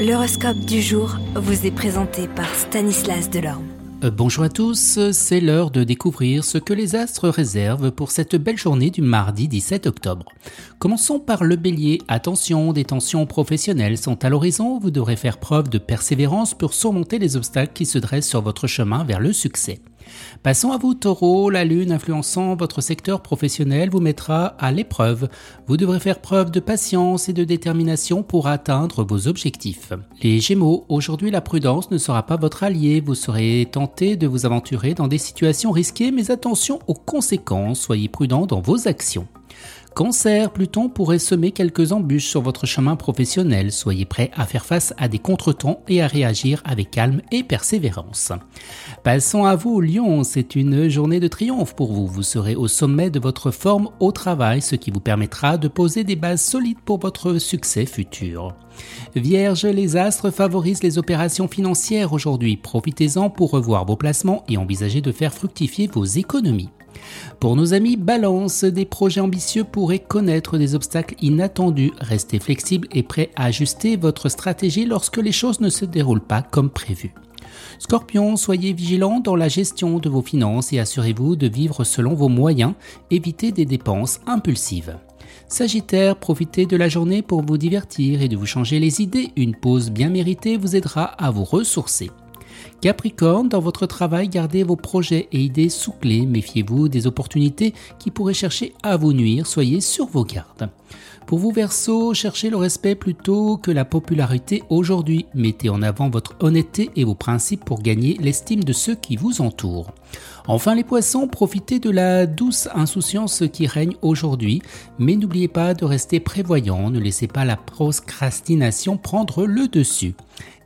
L'horoscope du jour vous est présenté par Stanislas Delorme. Euh, bonjour à tous, c'est l'heure de découvrir ce que les astres réservent pour cette belle journée du mardi 17 octobre. Commençons par le bélier. Attention, des tensions professionnelles sont à l'horizon, vous devrez faire preuve de persévérance pour surmonter les obstacles qui se dressent sur votre chemin vers le succès. Passons à vous, taureau. La lune influençant votre secteur professionnel vous mettra à l'épreuve. Vous devrez faire preuve de patience et de détermination pour atteindre vos objectifs. Les gémeaux, aujourd'hui la prudence ne sera pas votre allié. Vous serez tenté de vous aventurer dans des situations risquées, mais attention aux conséquences. Soyez prudent dans vos actions. Cancer, Pluton pourrait semer quelques embûches sur votre chemin professionnel. Soyez prêt à faire face à des contretemps et à réagir avec calme et persévérance. Passons à vous, Lion. C'est une journée de triomphe pour vous. Vous serez au sommet de votre forme au travail, ce qui vous permettra de poser des bases solides pour votre succès futur. Vierge, les astres favorisent les opérations financières aujourd'hui. Profitez-en pour revoir vos placements et envisager de faire fructifier vos économies. Pour nos amis Balance, des projets ambitieux pourraient connaître des obstacles inattendus. Restez flexible et prêt à ajuster votre stratégie lorsque les choses ne se déroulent pas comme prévu. Scorpion, soyez vigilant dans la gestion de vos finances et assurez-vous de vivre selon vos moyens, évitez des dépenses impulsives. Sagittaire, profitez de la journée pour vous divertir et de vous changer les idées. Une pause bien méritée vous aidera à vous ressourcer. Capricorne, dans votre travail, gardez vos projets et idées sous clé. Méfiez-vous des opportunités qui pourraient chercher à vous nuire. Soyez sur vos gardes. Pour vous Verseau, cherchez le respect plutôt que la popularité aujourd'hui. Mettez en avant votre honnêteté et vos principes pour gagner l'estime de ceux qui vous entourent. Enfin les poissons, profitez de la douce insouciance qui règne aujourd'hui, mais n'oubliez pas de rester prévoyant, ne laissez pas la procrastination prendre le dessus.